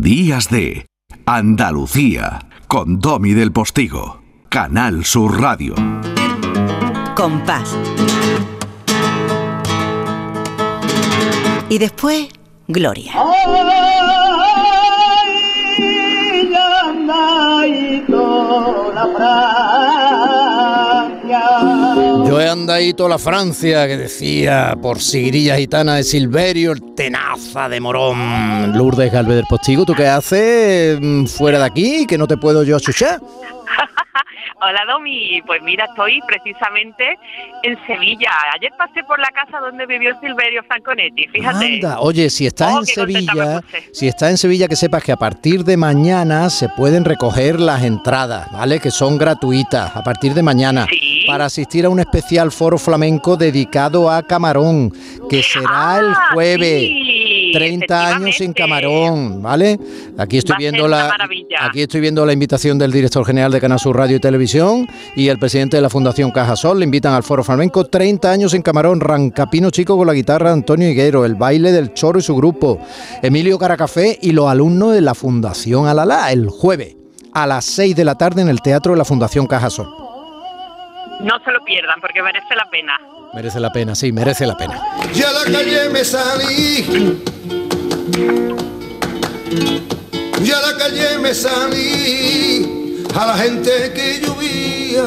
Días de Andalucía con Domi del Postigo, Canal Sur Radio. Compás. Y después, Gloria. Yo he andadito la Francia, que decía por Sigrilla Gitana de Silverio, el tenaza de Morón. Lourdes Galvez del Postigo, ¿tú qué haces mm, fuera de aquí? Que no te puedo yo achuchar. Hola Domi, pues mira, estoy precisamente en Sevilla. Ayer pasé por la casa donde vivió Silverio Franconetti, fíjate. Anda, oye, si estás Oh, en Sevilla, si estás en Sevilla, que sepas que a partir de mañana se pueden recoger las entradas, ¿vale? Que son gratuitas a partir de mañana Sí. para asistir a un especial foro flamenco dedicado a Camarón, que será el Ah, jueves. sí, 30 años sin. Camarón, ¿vale? Aquí estoy viendo la maravilla. aquí estoy viendo la invitación del director general de Canal Sur Radio y Televisión y el presidente de la Fundación Cajasol le invitan al Foro Flamenco 30 años en Camarón, Rancapino Chico con la guitarra Antonio Higuero, el baile del Choro y su grupo, Emilio Caracafé y los alumnos de la Fundación Alalá el jueves a las 6 de la tarde en el Teatro de la Fundación Cajasol. No se lo pierdan porque merece la pena. Merece la pena, sí, merece la pena. Y a la calle me salí. Y a la calle me salí. A la gente que llovía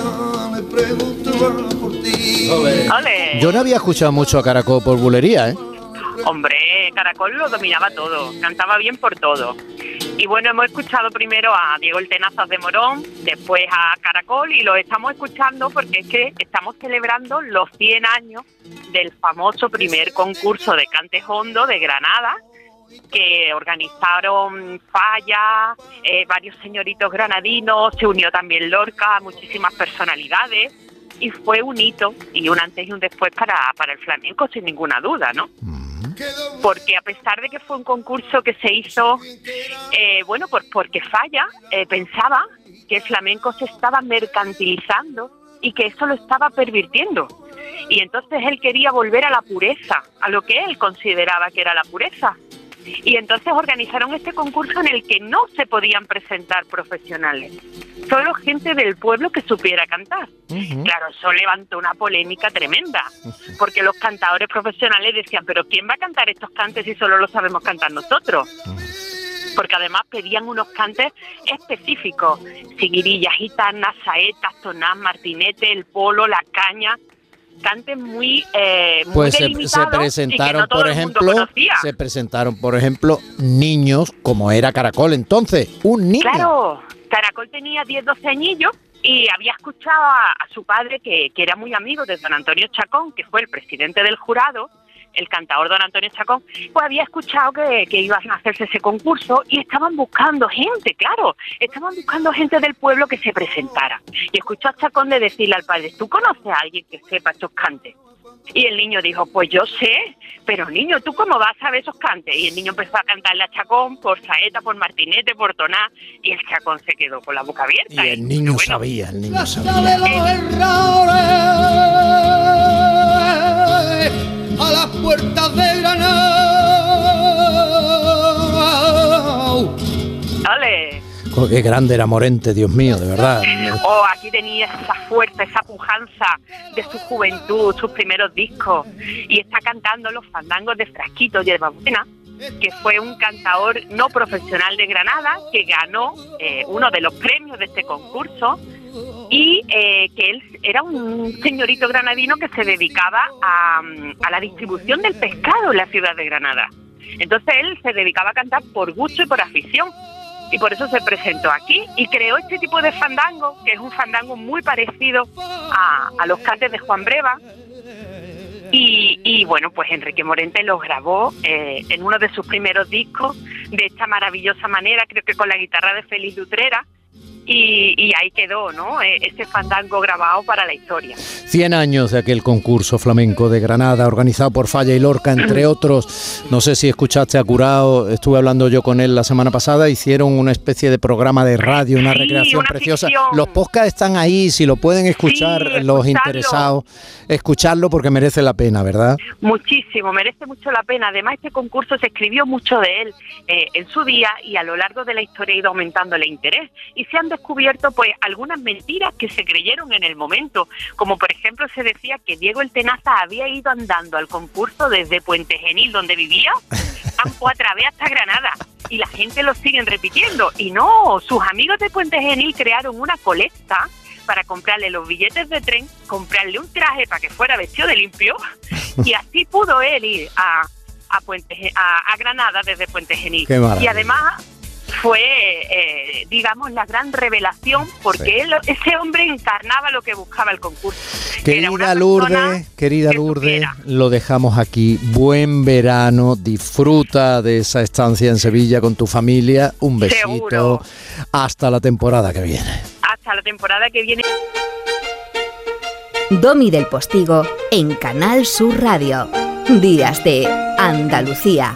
le preguntaba por ti. ¡Ole! Yo no había escuchado mucho a Caracol por bulería, ¿eh? Hombre, Caracol lo dominaba todo, cantaba bien por todo. Y bueno, hemos escuchado primero a Diego El Tenazas de Morón, después a Caracol y lo estamos escuchando porque es que estamos celebrando los 100 años del famoso primer concurso de Cante Hondo de Granada que organizaron Falla, eh, varios señoritos granadinos, se unió también Lorca, muchísimas personalidades y fue un hito y un antes y un después para, para el flamenco sin ninguna duda, ¿no? porque a pesar de que fue un concurso que se hizo, eh, bueno, pues porque Falla eh, pensaba que el flamenco se estaba mercantilizando y que eso lo estaba pervirtiendo. Y entonces él quería volver a la pureza, a lo que él consideraba que era la pureza. Y entonces organizaron este concurso en el que no se podían presentar profesionales, solo gente del pueblo que supiera cantar. Claro, eso levantó una polémica tremenda, porque los cantadores profesionales decían, pero ¿quién va a cantar estos cantes si solo lo sabemos cantar nosotros? Porque además pedían unos cantes específicos, siguirillas, gitanas, saetas, tonás, martinete, el polo, la caña, muy, eh, muy Pues se, presentaron, no por ejemplo, se presentaron, por ejemplo, niños, como era Caracol entonces, un niño. Claro, Caracol tenía 10, 12 añillos y había escuchado a, a su padre, que, que era muy amigo de don Antonio Chacón, que fue el presidente del jurado, el cantador don Antonio Chacón, pues había escuchado que, que iban a hacerse ese concurso y estaban buscando gente, claro, estaban buscando gente del pueblo que se presentara. Y escuchó a Chacón de decirle al padre, ¿tú conoces a alguien que sepa estos cantes? Y el niño dijo, pues yo sé, pero niño, ¿tú cómo vas a saber esos cantes? Y el niño empezó a cantarle a Chacón por saeta, por martinete, por toná, y el Chacón se quedó con la boca abierta. Y el niño sabía, el niño sabía. A las puertas de Granada. ¡Ole! Oh, Qué grande era Morente, Dios mío, de verdad. Oh, aquí tenía esa fuerza, esa pujanza de su juventud, sus primeros discos. Y está cantando los fandangos de Frasquito Yerbabuena, que fue un cantador no profesional de Granada, que ganó eh, uno de los premios de este concurso. Y eh, que él era un señorito granadino que se dedicaba a, a la distribución del pescado en la ciudad de Granada. Entonces él se dedicaba a cantar por gusto y por afición y por eso se presentó aquí y creó este tipo de fandango, que es un fandango muy parecido a, a los cantes de Juan Breva. Y, y, bueno, pues Enrique Morente los grabó eh, en uno de sus primeros discos de esta maravillosa manera, creo que con la guitarra de Félix Lutrera. Y, ahí quedó, ¿no? E, ese fandango grabado para la historia. 100 años de aquel concurso flamenco de Granada, organizado por Falla y Lorca, entre otros. No sé si escuchaste a Curao, estuve hablando yo con él la semana pasada, hicieron una especie de programa de radio, una recreación preciosa. Los podcasts están ahí, si lo pueden escuchar los interesados, escucharlo porque merece la pena, ¿verdad? Muchísimo, merece mucho la pena. Además, este concurso se escribió mucho de él eh, en su día y a lo largo de la historia ha ido aumentando el interés. Y se han descubierto pues algunas mentiras que se creyeron en el momento, como por ejemplo se decía que Diego el Tenaza había ido andando al concurso desde Puente Genil, donde vivía, a través hasta Granada y la gente lo siguen repitiendo. Y no, sus amigos de Puente Genil crearon una colecta para comprarle los billetes de tren, comprarle un traje para que fuera vestido de limpio y así pudo él ir a, a, Puente, a, a Granada desde Puente Genil. Y además fue, eh, digamos, la gran revelación porque él, ese hombre encarnaba lo que buscaba el concurso. Querida Lourdes, querida Lourdes, lo dejamos aquí. Buen verano, disfruta de esa estancia en Sevilla con tu familia. Un besito. Hasta la temporada que viene. Hasta la temporada que viene. Domi del Postigo en Canal Sur Radio. Días de Andalucía.